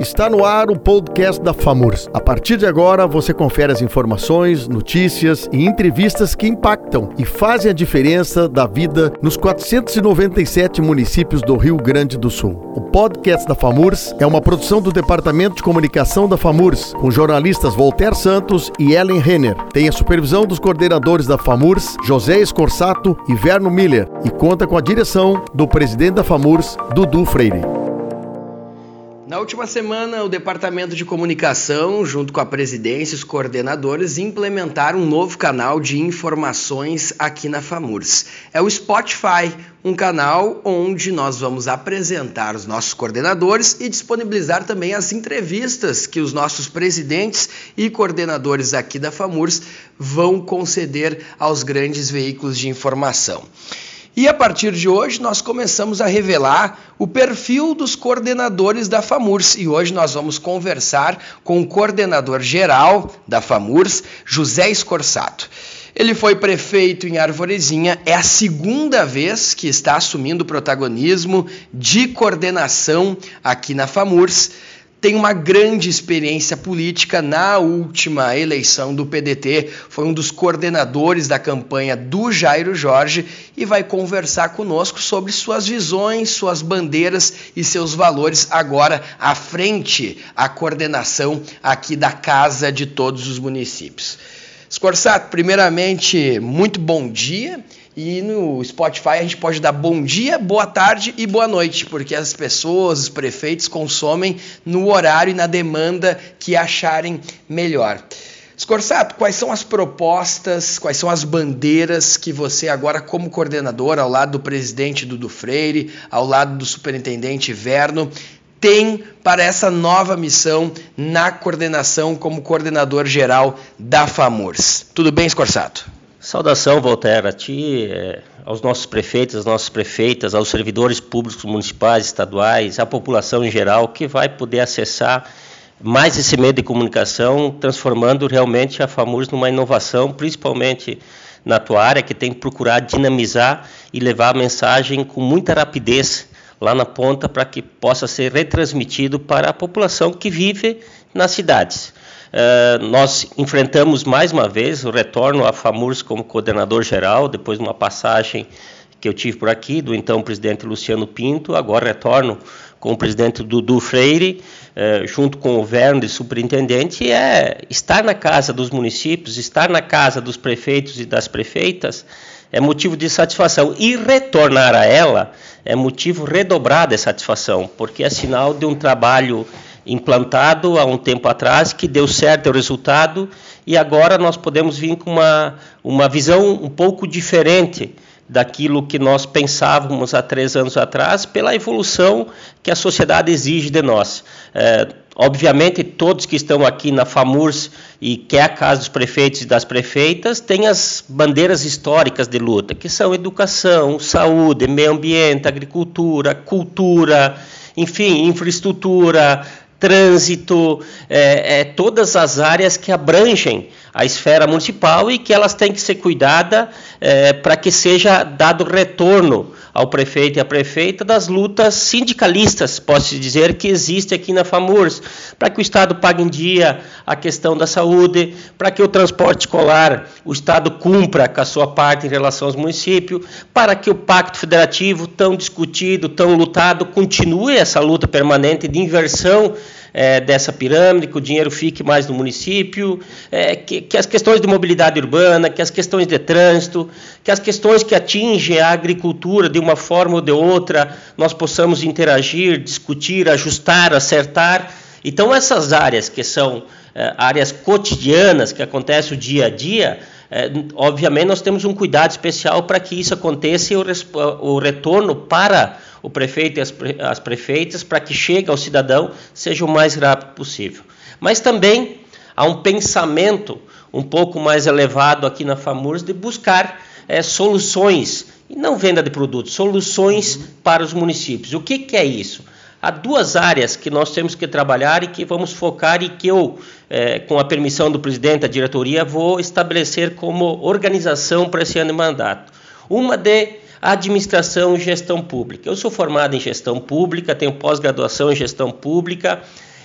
Está no ar o podcast da FAMURS. A partir de agora, você confere as informações, notícias e entrevistas que impactam e fazem a diferença da vida nos 497 municípios do Rio Grande do Sul. O podcast da FAMURS é uma produção do Departamento de Comunicação da FAMURS, com jornalistas Voltaire Santos e Ellen Renner. Tem a supervisão dos coordenadores da FAMURS, José Escorsato e Verno Miller, e conta com a direção do presidente da FAMURS, Dudu Freire. Na última semana, o Departamento de Comunicação, junto com a presidência e os coordenadores, implementaram um novo canal de informações aqui na FAMURS. É o Spotify, um canal onde nós vamos apresentar os nossos coordenadores e disponibilizar também as entrevistas que os nossos presidentes e coordenadores aqui da FAMURS vão conceder aos grandes veículos de informação. E a partir de hoje nós começamos a revelar o perfil dos coordenadores da FAMURS. E hoje nós vamos conversar com o coordenador geral da FAMURS, José Escorsato. Ele foi prefeito em Arvorezinha, é a segunda vez que está assumindo o protagonismo de coordenação aqui na FAMURS tem uma grande experiência política na última eleição do PDT, foi um dos coordenadores da campanha do Jairo Jorge e vai conversar conosco sobre suas visões, suas bandeiras e seus valores agora à frente à coordenação aqui da Casa de todos os municípios. Scorsato, primeiramente, muito bom dia e no Spotify a gente pode dar bom dia, boa tarde e boa noite, porque as pessoas, os prefeitos consomem no horário e na demanda que acharem melhor. Scorsato, quais são as propostas, quais são as bandeiras que você agora como coordenador, ao lado do presidente Dudu Freire, ao lado do superintendente Verno, tem para essa nova missão na coordenação como coordenador geral da FAMURS? Tudo bem, Scorsato? Saudação, Voltaire, a ti, eh, aos nossos prefeitos, às nossas prefeitas, aos servidores públicos municipais, estaduais, à população em geral, que vai poder acessar mais esse meio de comunicação, transformando realmente a FAMURS numa inovação, principalmente na tua área, que tem que procurar dinamizar e levar a mensagem com muita rapidez lá na ponta para que possa ser retransmitido para a população que vive nas cidades. Uh, nós enfrentamos mais uma vez o retorno à FAMURS como coordenador geral, depois de uma passagem que eu tive por aqui, do então presidente Luciano Pinto, agora retorno com o presidente Dudu Freire, uh, junto com o Verno de superintendente, é estar na casa dos municípios, estar na casa dos prefeitos e das prefeitas, é motivo de satisfação. E retornar a ela é motivo redobrado de satisfação, porque é sinal de um trabalho implantado há um tempo atrás, que deu certo o resultado, e agora nós podemos vir com uma, uma visão um pouco diferente daquilo que nós pensávamos há três anos atrás, pela evolução que a sociedade exige de nós. É, obviamente, todos que estão aqui na FAMURS e que é a casa dos prefeitos e das prefeitas, têm as bandeiras históricas de luta, que são educação, saúde, meio ambiente, agricultura, cultura, enfim, infraestrutura, trânsito, é, é, todas as áreas que abrangem a esfera municipal e que elas têm que ser cuidadas é, para que seja dado retorno ao prefeito e à prefeita das lutas sindicalistas, posso dizer, que existe aqui na FAMURS, para que o Estado pague em dia a questão da saúde, para que o transporte escolar, o Estado cumpra com a sua parte em relação aos municípios, para que o Pacto Federativo, tão discutido, tão lutado, continue essa luta permanente de inversão é, dessa pirâmide, que o dinheiro fique mais no município, é, que, que, as questões de mobilidade urbana, que as questões de trânsito, que as questões que atingem a agricultura de uma forma ou de outra, nós possamos interagir, discutir, ajustar, acertar. Então, essas áreas que são é, áreas cotidianas, que acontecem o dia a dia, é, obviamente nós temos um cuidado especial para que isso aconteça e o, o retorno para o prefeito e as, pre, as prefeitas para que chegue ao cidadão seja o mais rápido possível. Mas também há um pensamento um pouco mais elevado aqui na FAMURS de buscar é, soluções, e não venda de produtos, soluções uhum. para os municípios. O que, que é isso? Há duas áreas que nós temos que trabalhar e que vamos focar e que eu, é, com a permissão do presidente da diretoria, vou estabelecer como organização para esse ano de mandato. Uma de administração e gestão pública. Eu sou formado em gestão pública, tenho pós-graduação em gestão pública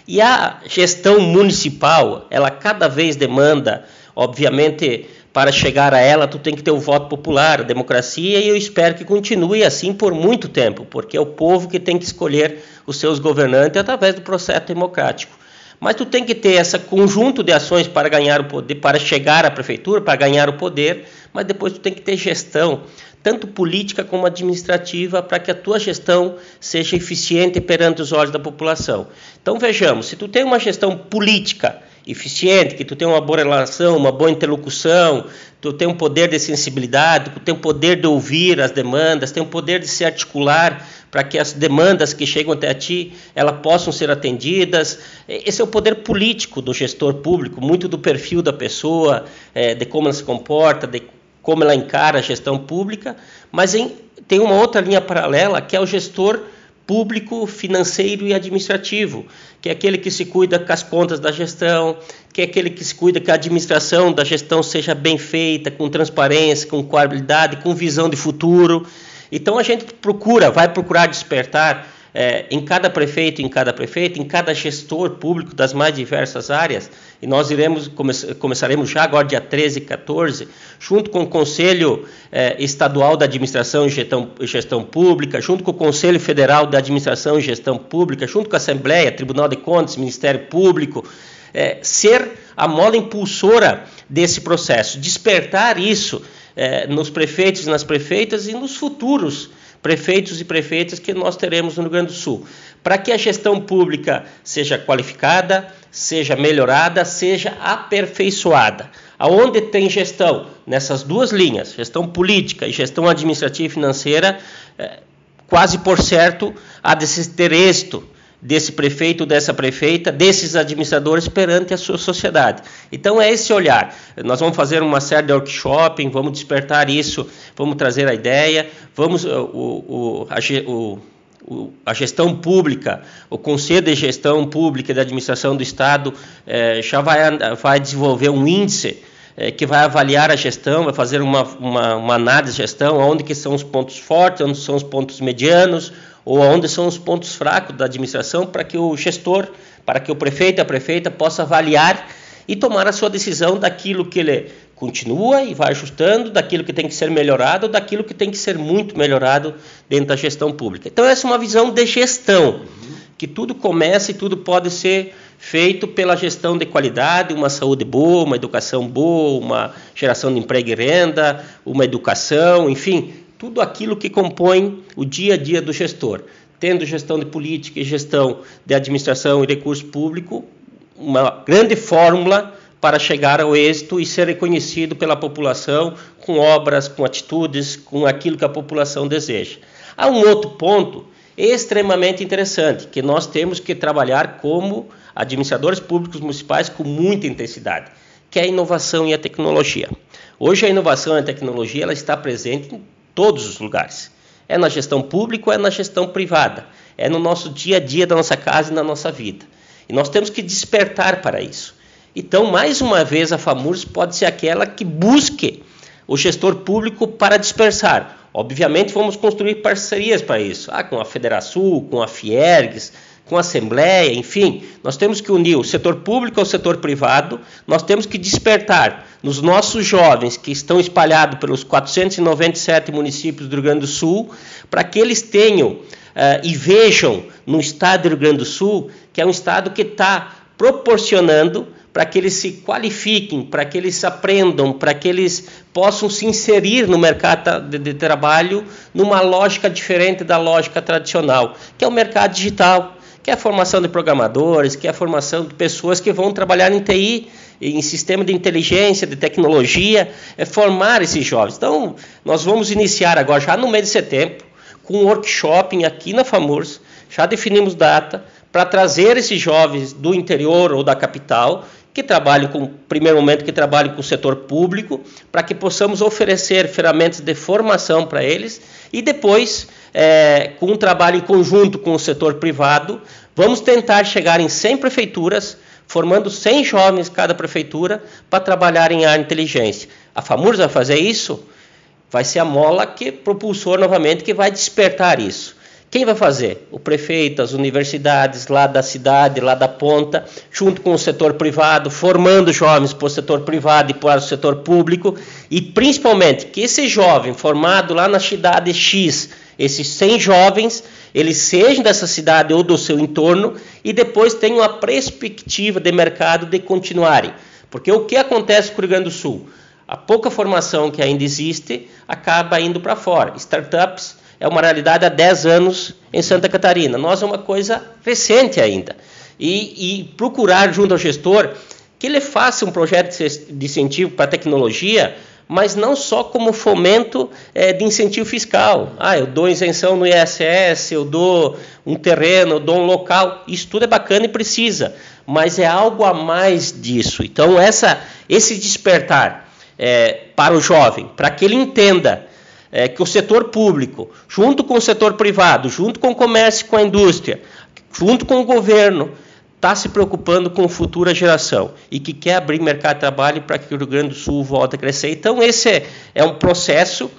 E a gestão municipal, ela cada vez demanda, obviamente, para chegar a ela, tu tem que ter o voto popular, a democracia, e eu espero que continue assim por muito tempo, porque é o povo que tem que escolher os seus governantes através do processo democrático. Mas tu tem que ter esse conjunto de ações para ganhar o poder, para chegar à prefeitura, para ganhar o poder, mas depois tu tem que ter gestão, tanto política como administrativa, para que a tua gestão seja eficiente perante os olhos da população. Então vejamos, se tu tem uma gestão política eficiente, que tu tem uma boa relação, uma boa interlocução, tu tem um poder de sensibilidade, tu tem um poder de ouvir as demandas, tem um poder de se articular para que as demandas que chegam até a ti elas possam ser atendidas. Esse é o poder político do gestor público, muito do perfil da pessoa, é, de como ela se comporta, de como ela encara a gestão pública, mas em, tem uma outra linha paralela que é o gestor público, financeiro e administrativo, que é aquele que se cuida com as contas da gestão, que é aquele que se cuida que a administração da gestão seja bem feita, com transparência, com qualidade, com visão de futuro. Então a gente procura, vai procurar despertar é, em cada prefeito, em cada prefeito, em cada gestor público das mais diversas áreas, e nós iremos come começaremos já agora dia 13 e 14, junto com o Conselho é, Estadual da Administração e Gestão, Gestão, Pública, junto com o Conselho Federal da Administração e Gestão Pública, junto com a Assembleia, Tribunal de Contas, Ministério Público, é, ser a mola impulsora desse processo, despertar isso é, nos prefeitos e nas prefeitas e nos futuros prefeitos e prefeitas que nós teremos no Rio Grande do Sul, para que a gestão pública seja qualificada, seja melhorada, seja aperfeiçoada. Aonde tem gestão nessas duas linhas, gestão política e gestão administrativa e financeira, é, quase por certo há de ter êxito desse prefeito, dessa prefeita, desses administradores perante a sua sociedade. Então é esse olhar. Nós vamos fazer uma série de workshops, vamos despertar isso, vamos trazer a ideia, vamos o, o, a, o a gestão pública, o Conselho de Gestão Pública e da Administração do Estado eh, já vai, vai, desenvolver um índice eh, que vai avaliar a gestão, vai fazer uma, uma, uma, análise de gestão, onde que são os pontos fortes, onde são os pontos medianos, ou onde são os pontos fracos da administração para que o gestor, para que o prefeito a prefeita possa avaliar e tomar a sua decisão daquilo que ele continua e vai ajustando, daquilo que tem que ser melhorado, daquilo que tem que ser muito melhorado dentro da gestão pública. Então essa é uma visão de gestão, que tudo começa e tudo pode ser feito pela gestão de qualidade, uma saúde boa, uma educação boa, uma geração de emprego e renda, uma educação, enfim, tudo aquilo que compõe o dia a dia do gestor, tendo gestão de política e gestão de administração e recurso público, uma grande fórmula para chegar ao êxito e ser reconhecido pela população com obras, com atitudes, com aquilo que a população deseja. Há um outro ponto extremamente interessante que nós temos que trabalhar como administradores públicos municipais com muita intensidade, que é a inovação e a tecnologia. Hoje a inovação e a tecnologia ela está presente em todos os lugares. É na gestão pública é na gestão privada. É no nosso dia a dia da nossa casa e na nossa vida. E nós temos que despertar para isso. Então, mais uma vez, a FAMURS pode ser aquela que busque o gestor público para dispersar. Obviamente, vamos construir parcerias para isso, ah, com a Federação, com a Fiergs, com a Assembleia, enfim, nós temos que unir o setor público ao setor privado, nós temos que despertar nos nossos jovens que estão espalhados pelos 497 municípios do Rio Grande do Sul, para que eles tenham uh, e vejam no estado do Rio Grande do Sul que é um estado que está proporcionando para que eles se qualifiquem, para que eles aprendam, para que eles possam se inserir no mercado de, de, trabalho numa lógica diferente da lógica tradicional, que é o mercado digital, que é a formação de programadores, que é a formação de pessoas que vão trabalhar em TI, em sistema de inteligência, de tecnologia, é formar esses jovens. Então, nós vamos iniciar agora, já no mês de setembro, com um workshop aqui na FAMURS, já definimos data, para trazer esses jovens do interior ou da capital, que trabalham com, primeiro momento, que trabalhem com o setor público, para que possamos oferecer ferramentas de formação para eles e depois é, com um trabalho em conjunto com o setor privado, vamos tentar chegar em 100 prefeituras, formando 100 jovens cada prefeitura para trabalhar em área inteligência. A FAMURS vai fazer isso? Vai ser a mola que propulsor novamente que vai despertar isso. Quem vai fazer? O prefeito, as universidades lá da cidade, lá da ponta, junto com o setor privado, formando jovens para o setor privado e para o setor público, e principalmente que esse jovem formado lá na cidade X, esses 100 jovens, eles sejam dessa cidade ou do seu entorno e depois tenham a perspectiva de mercado de continuarem. Porque o que acontece com o Rio Grande do Sul? A pouca formação que ainda existe acaba indo para fora. Startups é uma realidade há 10 anos em Santa Catarina. Nós é uma coisa recente ainda. E, e procurar junto ao gestor que ele faça um projeto de incentivo para a tecnologia, mas não só como fomento é, de incentivo fiscal. Ah, eu dou isenção no ISS, eu dou um terreno, eu dou um local. Isso tudo é bacana e precisa, mas é algo a mais disso. Então, essa, esse despertar é, para o jovem, para que ele entenda é, que o setor público, junto com o setor privado, junto com o comércio, com a indústria, junto com o governo, está se preocupando com a futura geração e que quer abrir mercado de trabalho para que o Rio Grande do Sul volte a crescer. Então, esse é, é um processo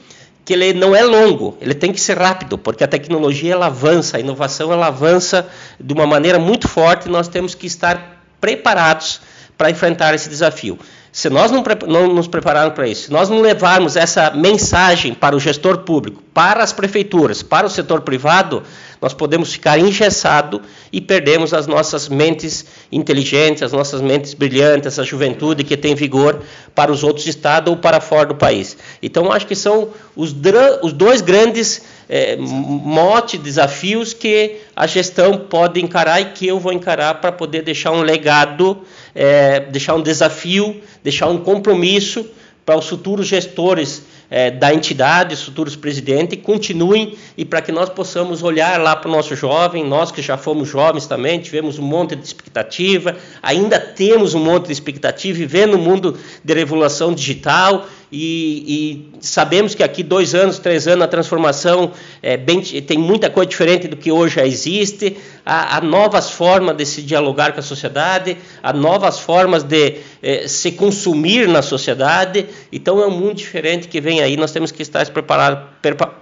que ele não é longo, ele tem que ser rápido, porque a tecnologia ela avança, a inovação ela avança de uma maneira muito forte e nós temos que estar preparados para enfrentar esse desafio. Se nós não, não nos prepararmos para isso, se nós não levarmos essa mensagem para o gestor público, para as prefeituras, para o setor privado, nós podemos ficar engessados e perdemos as nossas mentes inteligentes, as nossas mentes brilhantes, essa juventude que tem vigor para os outros estados ou para fora do país. Então, acho que são os, os dois grandes é, mote, desafios que a gestão pode encarar e que eu vou encarar para poder deixar um legado, é, deixar um desafio, deixar um compromisso para os futuros gestores é, da entidade, os futuros presidentes, continuem e para que nós possamos olhar lá para o nosso jovem, nós que já fomos jovens também, tivemos um monte de expectativa, ainda temos um monte de expectativa, vivendo no mundo de revolução digital e, e, sabemos que aqui dois anos, três anos, a transformação é bem, tem muita coisa diferente do que hoje já existe. Há, há novas formas de se dialogar com a sociedade, há novas formas de é, se consumir na sociedade. Então é um mundo diferente que vem aí. Nós temos que estar preparados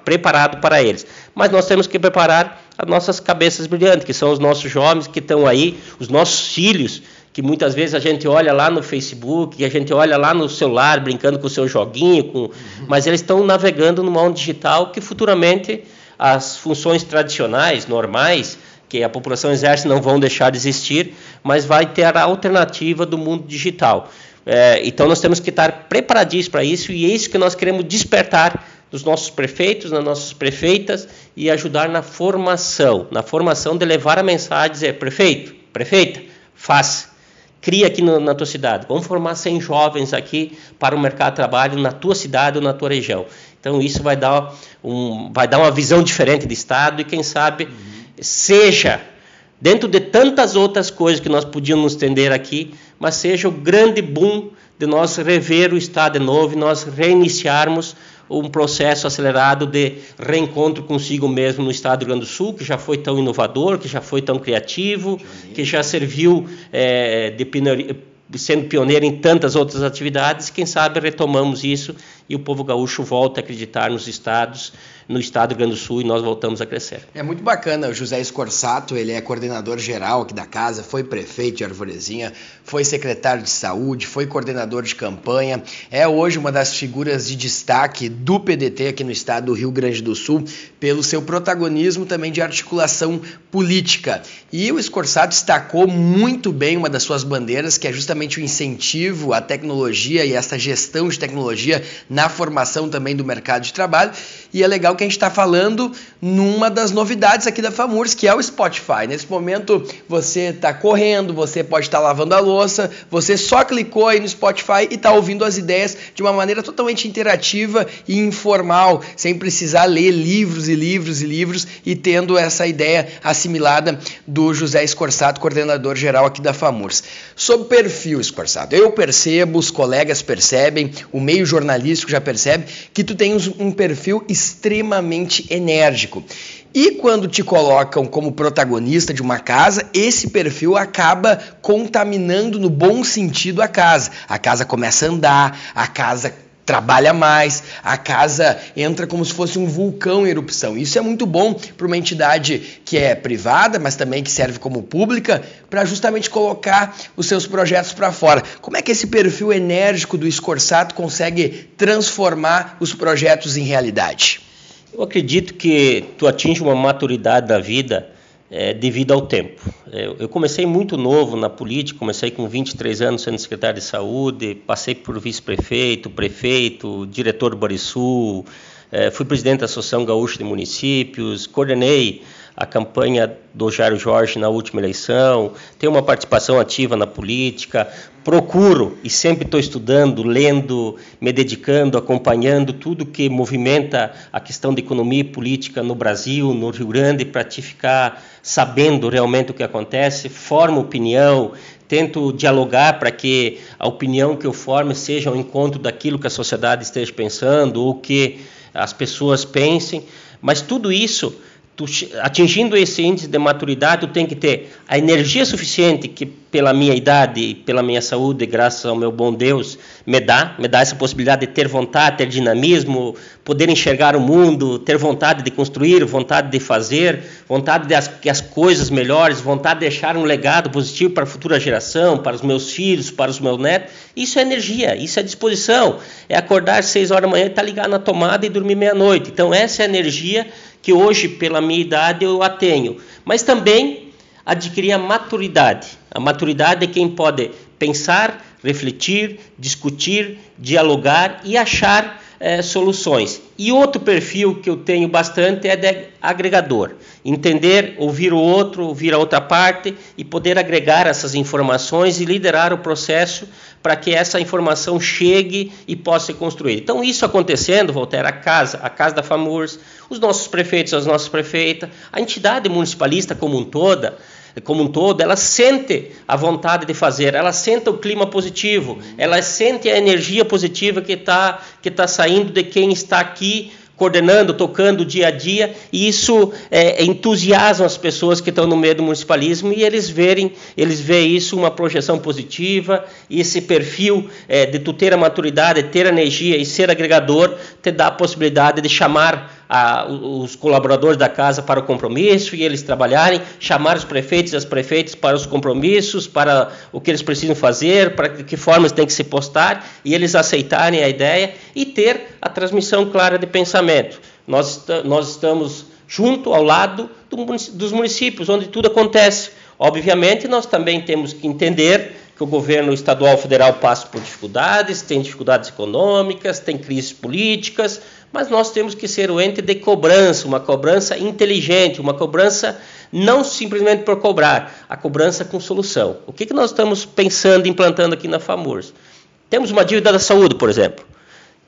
preparado para eles. Mas nós temos que preparar as nossas cabeças brilhantes, que são os nossos jovens que estão aí, os nossos filhos que muitas vezes a gente olha lá no Facebook, a gente olha lá no celular brincando com o seu joguinho, com... Uhum. mas eles estão navegando no mundo digital que futuramente as funções tradicionais, normais, que a população exerce não vão deixar de existir, mas vai ter a alternativa do mundo digital. É, então nós temos que estar preparadíssimos para isso e é isso que nós queremos despertar dos nossos prefeitos, das nossas prefeitas e ajudar na formação, na formação de levar a mensagem, dizer, prefeito, prefeita, faça, cria aqui no, na tua cidade. Vamos formar 100 jovens aqui para o mercado de trabalho na tua cidade ou na tua região. Então isso vai dar, um, vai dar uma visão diferente do Estado e quem sabe uhum. seja, dentro de tantas outras coisas que nós podíamos estender aqui, mas seja o grande boom de nós rever o Estado de novo e nós reiniciarmos um processo acelerado de reencontro consigo mesmo no estado do Rio Grande do Sul, que já foi tão inovador, que já foi tão criativo, que já serviu é, de sendo pioneiro em tantas outras atividades, quem sabe retomamos isso e o povo gaúcho volta a acreditar nos estados, no estado do Rio Grande do Sul e nós voltamos a crescer. É muito bacana, o José Escorsato, ele é coordenador geral aqui da casa, foi prefeito de Arvorezinha, foi secretário de saúde, foi coordenador de campanha, é hoje uma das figuras de destaque do PDT aqui no estado do Rio Grande do Sul, pelo seu protagonismo também de articulação política. E o Escorsato destacou muito bem uma das suas bandeiras, que é justamente o incentivo à tecnologia e essa gestão de tecnologia na formação também do mercado de trabalho. E é legal que a gente está falando numa das novidades aqui da FAMURS, que é o Spotify. Nesse momento você está correndo, você pode estar tá lavando a louça, você só clicou aí no Spotify e está ouvindo as ideias de uma maneira totalmente interativa e informal, sem precisar ler livros e livros e livros e tendo essa ideia assimilada do José Escorsato, coordenador geral aqui da FAMURS. Sobre perfil, Escorsato, eu percebo, os colegas percebem, o meio jornalístico já percebe que tu tens um perfil enérgico. E quando te colocam como protagonista de uma casa, esse perfil acaba contaminando no bom sentido a casa. A casa começa a andar, a casa trabalha mais, a casa entra como se fosse um vulcão em erupção. Isso é muito bom para uma entidade que é privada, mas também que serve como pública, para justamente colocar os seus projetos para fora. Como é que esse perfil enérgico do Escorsato consegue transformar os projetos em realidade? Eu acredito que tu atinge uma maturidade da vida é, devido ao tempo. É, eu comecei muito novo na política, comecei com 23 anos sendo secretário de saúde, passei por vice-prefeito, prefeito, diretor do Barisul, é, fui presidente da Associação Gaúcha de Municípios, coordenei a campanha do Jairo Jorge na última eleição, tenho uma participação ativa na política, procuro e sempre estou estudando, lendo, me dedicando, acompanhando tudo que movimenta a questão de economia e política no Brasil, no Rio Grande, para te ficar sabendo realmente o que acontece, formo opinião, tento dialogar para que a opinião que eu forme seja ao encontro daquilo que a sociedade esteja pensando ou que as pessoas pensem, mas tudo isso tu, atingindo esse índice de maturidade, tu tem que ter a energia suficiente que pela minha idade e pela minha saúde, graças ao meu bom Deus, me dá, me dá essa possibilidade de ter vontade, ter dinamismo, poder enxergar o mundo, ter vontade de construir, vontade de fazer, vontade de as, que as coisas melhores, vontade de deixar um legado positivo para a futura geração, para os meus filhos, para os meus netos. Isso é energia, isso é disposição. É acordar seis horas da manhã e estar tá ligado na tomada e dormir meia-noite. Então essa é a energia que hoje, pela minha idade, eu a tenho. Mas também adquirir a maturidade. A maturidade é quem pode pensar, refletir, discutir, dialogar e achar é, soluções. E outro perfil que eu tenho bastante é de agregador. Entender, ouvir o outro, ouvir a outra parte e poder agregar essas informações e liderar o processo para que essa informação chegue e possa ser construída. Então, isso acontecendo, Voltaire, a casa, a casa da FAMURS, os nossos prefeitos, as nossas prefeitas, a entidade municipalista como um toda, como um todo, ela sente a vontade de fazer, ela sente o clima positivo, ela sente a energia positiva que está que tá saindo de quem está aqui coordenando, tocando dia a dia, e isso é, entusiasma as pessoas que estão no meio do municipalismo e eles verem, eles veem isso uma projeção positiva, e esse perfil é, de tu ter a maturidade, ter energia e ser agregador, te dá a possibilidade de chamar a, os colaboradores da casa para o compromisso e eles trabalharem, chamar os prefeitos e as prefeitas para os compromissos, para o que eles precisam fazer, para que formas tem que se postar e eles aceitarem a ideia e ter a transmissão clara de pensamento. Nós, nós estamos junto ao lado do, dos municípios, onde tudo acontece. Obviamente, nós também temos que entender que o governo estadual federal passa por dificuldades, tem dificuldades econômicas, tem crises políticas, mas nós temos que ser o ente de cobrança, uma cobrança inteligente, uma cobrança não simplesmente por cobrar, a cobrança com solução. O que, que nós estamos pensando, implantando aqui na FAMURS? Temos uma dívida da saúde, por exemplo,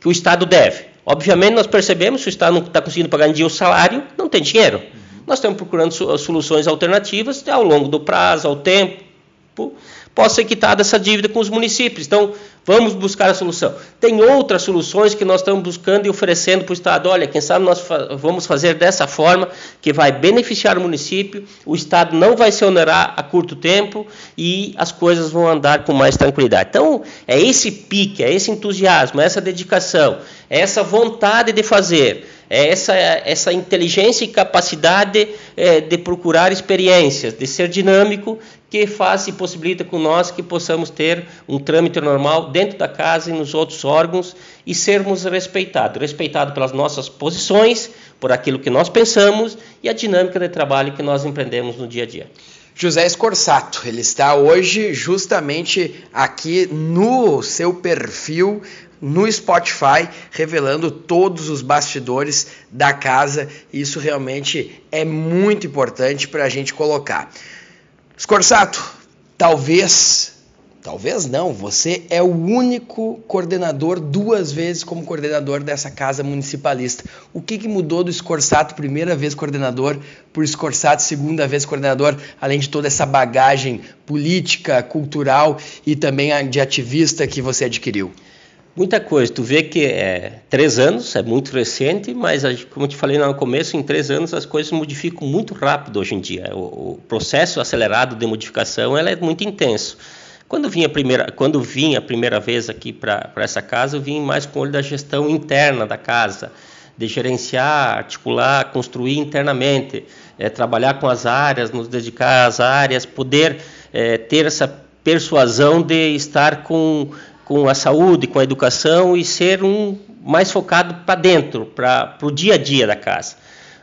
que o Estado deve. Obviamente, nós percebemos que o Estado não está conseguindo pagar em dia o salário, não tem dinheiro. Nós estamos procurando soluções alternativas ao longo do prazo, ao tempo, possa ser quitada essa dívida com os municípios. Então, vamos buscar a solução. Tem outras soluções que nós estamos buscando e oferecendo para o Estado. Olha, quem sabe nós vamos fazer dessa forma que vai beneficiar o município, o Estado não vai se onerar a curto tempo e as coisas vão andar com mais tranquilidade. Então, é esse pique, é esse entusiasmo, é essa dedicação, é essa vontade de fazer é essa, essa inteligência e capacidade é, de procurar experiências, de ser dinâmico, que faz e possibilita com nós que possamos ter um trâmite normal dentro da casa e nos outros órgãos e sermos respeitados, respeitados pelas nossas posições, por aquilo que nós pensamos e a dinâmica de trabalho que nós empreendemos no dia a dia. José Escorsato, ele está hoje justamente aqui no seu perfil no Spotify, revelando todos os bastidores da casa. Isso realmente é muito importante para a gente colocar. Scorsato, talvez, talvez não, você é o único coordenador duas vezes como coordenador dessa casa municipalista. O que, que mudou do Scorsato, primeira vez coordenador, por Scorsato, segunda vez coordenador, além de toda essa bagagem política, cultural e também de ativista que você adquiriu? Muita coisa. Tu vê que é três anos, é muito recente, mas como te falei no começo, em três anos as coisas modificam muito rápido hoje em dia. O, o processo acelerado de modificação ela é muito intenso. Quando vim a primeira, quando vim a primeira vez aqui para essa casa, eu vim mais com o olho da gestão interna da casa, de gerenciar, articular, construir internamente, é, trabalhar com as áreas, nos dedicar às áreas, poder é, ter essa persuasão de estar com, com a saúde, com a educação e ser um mais focado para dentro, para o dia a dia da casa.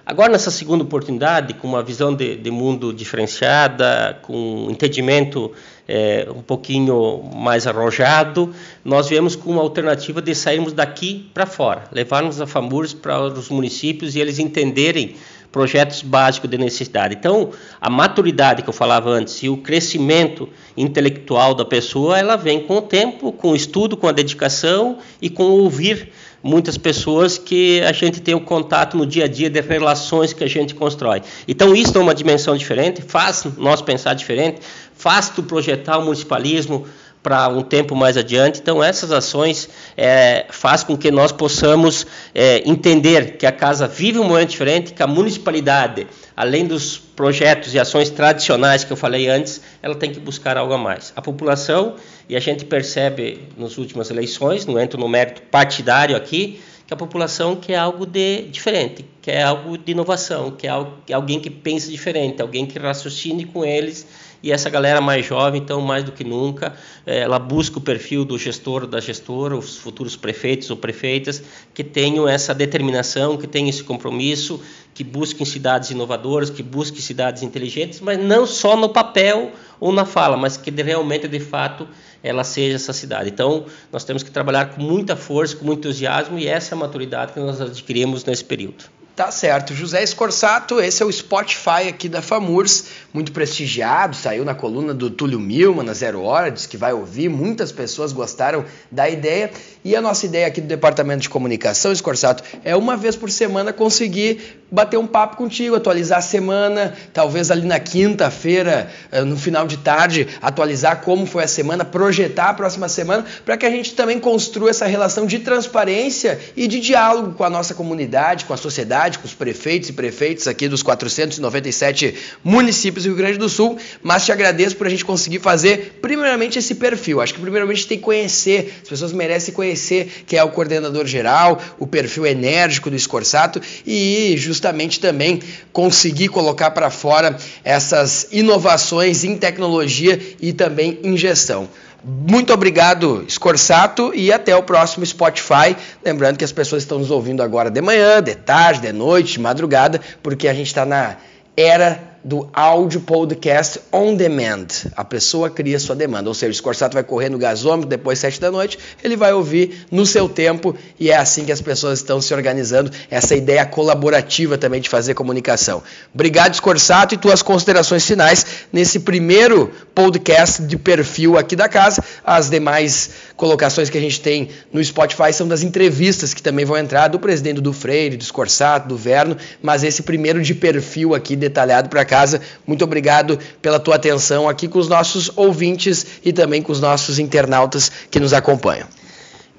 Agora, nessa segunda oportunidade, com uma visão de, de mundo diferenciada, com um entendimento é, um pouquinho mais arrojado, nós viemos com uma alternativa de sairmos daqui para fora, levarmos a FAMURS para os municípios e eles entenderem projetos básicos de necessidade. Então, a maturidade que eu falava antes e o crescimento intelectual da pessoa, ela vem com o tempo, com o estudo, com a dedicação e com ouvir muitas pessoas que a gente tem o contato no dia a dia de relações que a gente constrói. Então, isso é uma dimensão diferente, faz nós pensar diferente, faz tu projetar o municipalismo para um tempo mais adiante. Então, essas ações é, faz com que nós possamos é, entender que a casa vive um momento diferente, que a municipalidade, além dos projetos e ações tradicionais que eu falei antes, ela tem que buscar algo a mais. A população, e a gente percebe nas últimas eleições, não entro no mérito partidário aqui, que a população quer algo de diferente, quer algo de inovação, quer, alguém que pense diferente, alguém que raciocine com eles e essa galera mais jovem, então, mais do que nunca, eh, ela busca o perfil do gestor, da gestora, os futuros prefeitos ou prefeitas, que tenham essa determinação, que tenham esse compromisso, que busquem cidades inovadoras, que busquem cidades inteligentes, mas não só no papel ou na fala, mas que realmente, de fato, ela seja essa cidade. Então, nós temos que trabalhar com muita força, com muito entusiasmo, e essa é a maturidade que nós adquirimos nesse período. Tá certo. José Escorsato, esse é o Spotify aqui da FAMURS, muito prestigiado, saiu na coluna do Túlio Milman na Zero Hora, diz que vai ouvir, muitas pessoas gostaram da ideia. E a nossa ideia aqui do Departamento de Comunicação, Escorsato, é uma vez por semana conseguir bater um papo contigo, atualizar a semana, talvez ali na quinta-feira, eh, no final de tarde, atualizar como foi a semana, projetar a próxima semana, para que a gente também construa essa relação de transparência e de diálogo com a nossa comunidade, com a sociedade, com os prefeitos e prefeitos aqui dos 497 municípios do Rio Grande do Sul. Mas te agradeço por a gente conseguir fazer, primeiramente, esse perfil. Acho que primeiramente tem que conhecer, as pessoas merecem conhecer quem é o coordenador geral, o perfil enérgico do Escorsato e justamente também conseguir colocar para fora essas inovações em tecnologia e também em gestão. Muito obrigado, Scorsato, e até o próximo Spotify. Lembrando que as pessoas estão nos ouvindo agora de manhã, de tarde, de noite, de madrugada, porque a gente está na era do áudio podcast on demand. A pessoa cria sua demanda, ou seja, o Scorsato vai correr no gasômetro depois sete da noite, ele vai ouvir no seu tempo e é assim que as pessoas estão se organizando. Essa ideia colaborativa também de fazer comunicação. Obrigado, Scorsato, e tuas considerações finais nesse primeiro podcast de perfil aqui da casa. As demais colocações que a gente tem no Spotify são das entrevistas que também vão entrar do presidente do Freire, do Scorsato, do Verno, mas esse primeiro de perfil aqui detalhado para casa. Muito obrigado pela tua atenção aqui com os nossos ouvintes e também com os nossos internautas que nos acompanham.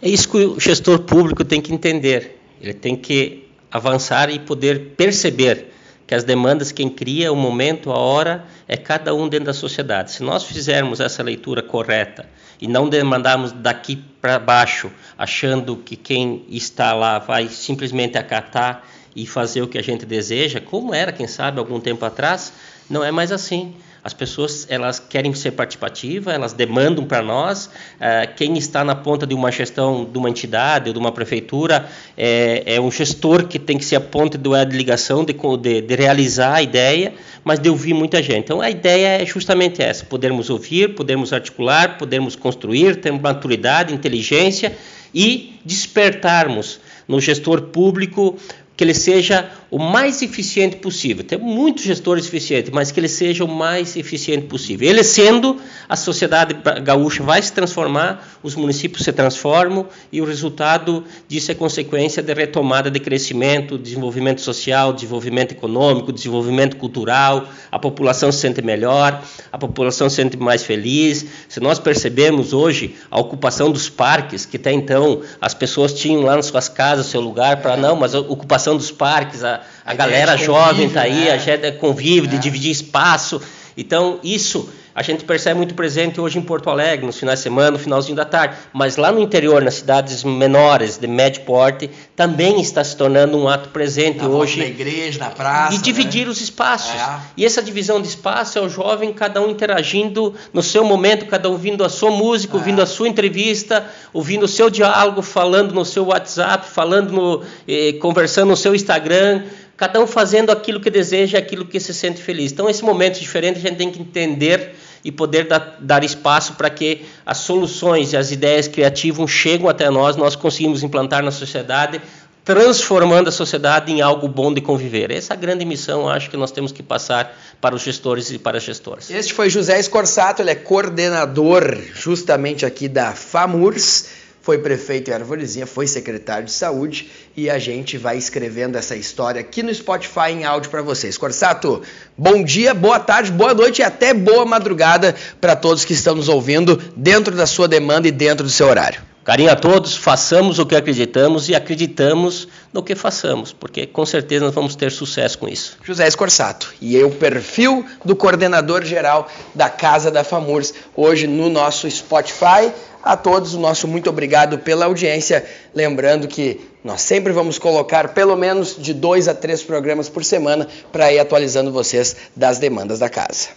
É isso que o gestor público tem que entender. Ele tem que avançar e poder perceber que as demandas quem cria, o momento, a hora, é cada um dentro da sociedade. Se nós fizermos essa leitura correta e não demandarmos daqui para baixo, achando que quem está lá vai simplesmente acatar e fazer o que a gente deseja, como era, quem sabe, algum tempo atrás, não é mais assim. As pessoas elas querem ser participativas, elas demandam para nós. Uh, quem está na ponta de uma gestão de uma entidade ou de uma prefeitura é, é um gestor que tem que ser a ponta de ligação, de, de, de, realizar a ideia, mas de ouvir muita gente. Então a ideia é justamente essa: podermos ouvir, podermos articular, podermos construir, ter maturidade, inteligência e despertarmos no gestor público que ele seja o mais eficiente possível. Tem muitos gestores eficientes, mas que ele seja o mais eficiente possível. Ele sendo, a sociedade gaúcha vai se transformar, os municípios se transformam e o resultado disso é consequência de retomada de crescimento, desenvolvimento social, desenvolvimento econômico, desenvolvimento cultural, a população se sente melhor, a população se sente mais feliz. Se nós percebemos hoje a ocupação dos parques, que até então as pessoas tinham lá nas suas casas seu lugar para não, mas a ocupação dos parques, a, a, galera jovem está aí, né? a gente convive, de é. dividir espaço. Então, isso a gente percebe muito presente hoje em Porto Alegre, nos finais de semana, no finalzinho da tarde. Mas lá no interior, nas cidades menores, de médio porte, também está se tornando um ato presente na hoje. Na igreja, na praça. E dividir né? os espaços. É. E essa divisão de espaço é o jovem, cada um interagindo no seu momento, cada um ouvindo a sua música, é. ouvindo a sua entrevista, ouvindo o seu diálogo, falando no seu WhatsApp, falando no, eh, conversando no seu Instagram cada um fazendo aquilo que deseja, aquilo que se sente feliz. Então, esse momento diferente, a gente tem que entender e poder dar, dar espaço para que as soluções e as ideias criativas chegam até nós, nós conseguimos implantar na sociedade, transformando a sociedade em algo bom de conviver. Essa é a grande missão, acho que nós temos que passar para os gestores e para as gestoras. Este foi José Escorsato, ele é coordenador justamente aqui da FAMURS foi prefeito em Arvorezinha, foi secretário de saúde e a gente vai escrevendo essa história aqui no Spotify em áudio para vocês. Corsato, bom dia, boa tarde, boa noite e até boa madrugada para todos que estão nos ouvindo dentro da sua demanda e dentro do seu horário. Carinho a todos, façamos o que acreditamos e acreditamos no que façamos, porque com certeza nós vamos ter sucesso com isso. José Escorsato, e eu, perfil do coordenador geral da Casa da FAMURS, hoje no nosso Spotify. A todos, o nosso muito obrigado pela audiência. Lembrando que nós sempre vamos colocar pelo menos de dois a três programas por semana para ir atualizando vocês das demandas da casa.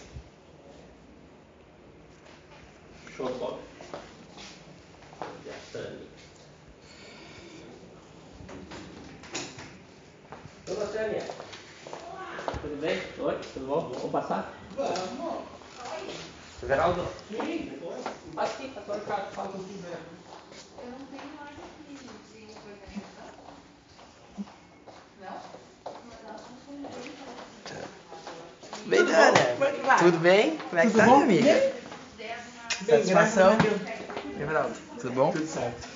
Tudo bem? Oi, tudo bom? Vamos passar? Vamos. Geraldo? Sim, passa aqui, passa lá cá, fala com o Eu não tenho mais aqui de organização. Não? Bem, Dana. Tudo bem? Como é que Tudo tá, bom? amiga? Bem, Satisfação? Bem, tudo bom? Tudo certo.